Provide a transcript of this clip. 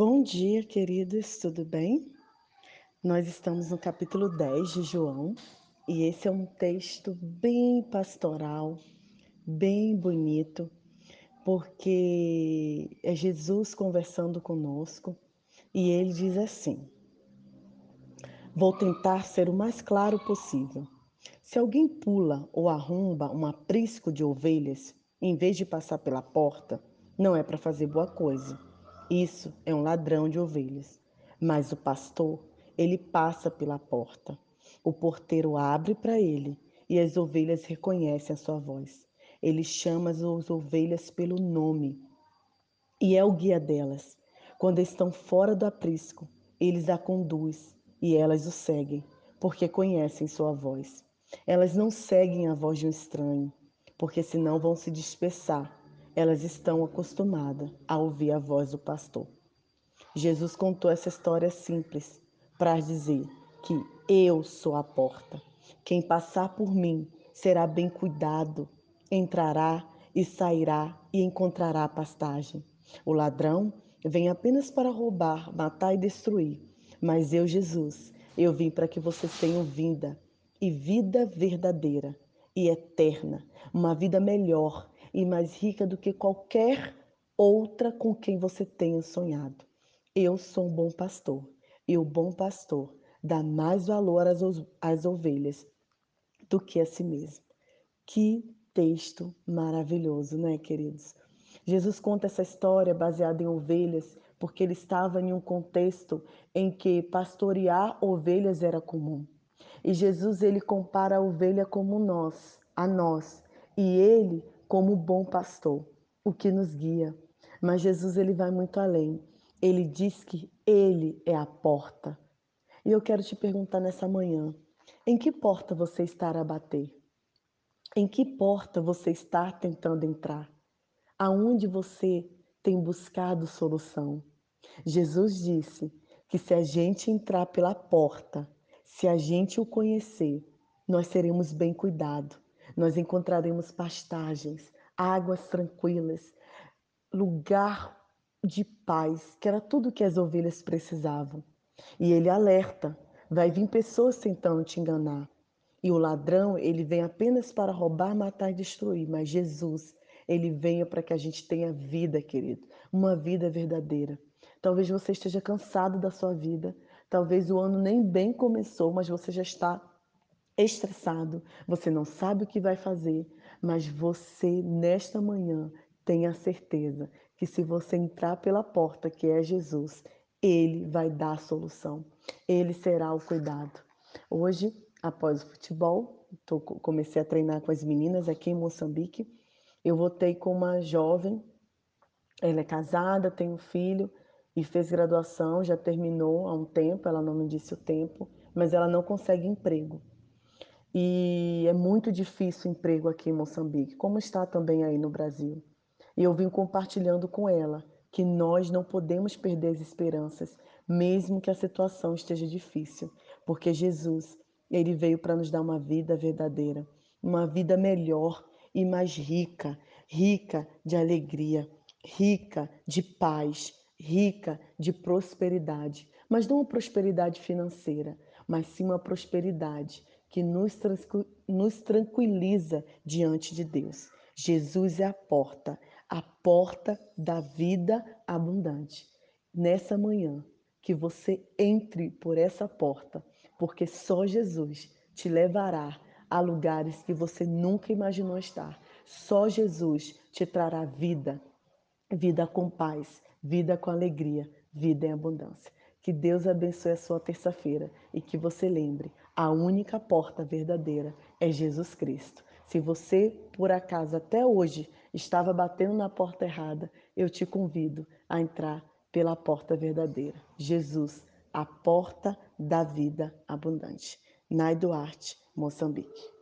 Bom dia, queridos, tudo bem? Nós estamos no capítulo 10 de João e esse é um texto bem pastoral, bem bonito, porque é Jesus conversando conosco e ele diz assim: Vou tentar ser o mais claro possível. Se alguém pula ou arromba um aprisco de ovelhas, em vez de passar pela porta, não é para fazer boa coisa isso é um ladrão de ovelhas. Mas o pastor, ele passa pela porta. O porteiro abre para ele e as ovelhas reconhecem a sua voz. Ele chama as ovelhas pelo nome e é o guia delas. Quando estão fora do aprisco, eles a conduz e elas o seguem, porque conhecem sua voz. Elas não seguem a voz de um estranho, porque senão vão se dispersar elas estão acostumadas a ouvir a voz do pastor. Jesus contou essa história simples para dizer que eu sou a porta. Quem passar por mim será bem cuidado, entrará e sairá e encontrará pastagem. O ladrão vem apenas para roubar, matar e destruir. Mas eu, Jesus, eu vim para que vocês tenham vida e vida verdadeira e eterna, uma vida melhor e mais rica do que qualquer outra com quem você tenha sonhado. Eu sou um bom pastor e o bom pastor dá mais valor às, às ovelhas do que a si mesmo. Que texto maravilhoso, né, queridos? Jesus conta essa história baseada em ovelhas porque ele estava em um contexto em que pastorear ovelhas era comum. E Jesus ele compara a ovelha como nós, a nós, e ele como bom pastor, o que nos guia. Mas Jesus ele vai muito além. Ele diz que ele é a porta. E eu quero te perguntar nessa manhã, em que porta você está a bater? Em que porta você está tentando entrar? Aonde você tem buscado solução? Jesus disse que se a gente entrar pela porta, se a gente o conhecer, nós seremos bem cuidados nós encontraremos pastagens, águas tranquilas, lugar de paz, que era tudo que as ovelhas precisavam. E ele alerta: vai vir pessoas tentando te enganar. E o ladrão, ele vem apenas para roubar, matar e destruir, mas Jesus, ele veio para que a gente tenha vida, querido, uma vida verdadeira. Talvez você esteja cansado da sua vida, talvez o ano nem bem começou, mas você já está estressado, você não sabe o que vai fazer, mas você nesta manhã tenha certeza que se você entrar pela porta que é Jesus, ele vai dar a solução. Ele será o cuidado. Hoje, após o futebol, tô, comecei a treinar com as meninas aqui em Moçambique. Eu voltei com uma jovem, ela é casada, tem um filho e fez graduação, já terminou há um tempo, ela não me disse o tempo, mas ela não consegue emprego e é muito difícil emprego aqui em Moçambique, como está também aí no Brasil. E eu vim compartilhando com ela que nós não podemos perder as esperanças, mesmo que a situação esteja difícil, porque Jesus, ele veio para nos dar uma vida verdadeira, uma vida melhor e mais rica, rica de alegria, rica de paz, rica de prosperidade, mas não uma prosperidade financeira, mas sim uma prosperidade que nos, nos tranquiliza diante de Deus. Jesus é a porta, a porta da vida abundante. Nessa manhã, que você entre por essa porta, porque só Jesus te levará a lugares que você nunca imaginou estar. Só Jesus te trará vida, vida com paz, vida com alegria, vida em abundância. Que Deus abençoe a sua terça-feira e que você lembre, a única porta verdadeira é Jesus Cristo. Se você, por acaso, até hoje estava batendo na porta errada, eu te convido a entrar pela porta verdadeira. Jesus, a porta da vida abundante. Nai Duarte, Moçambique.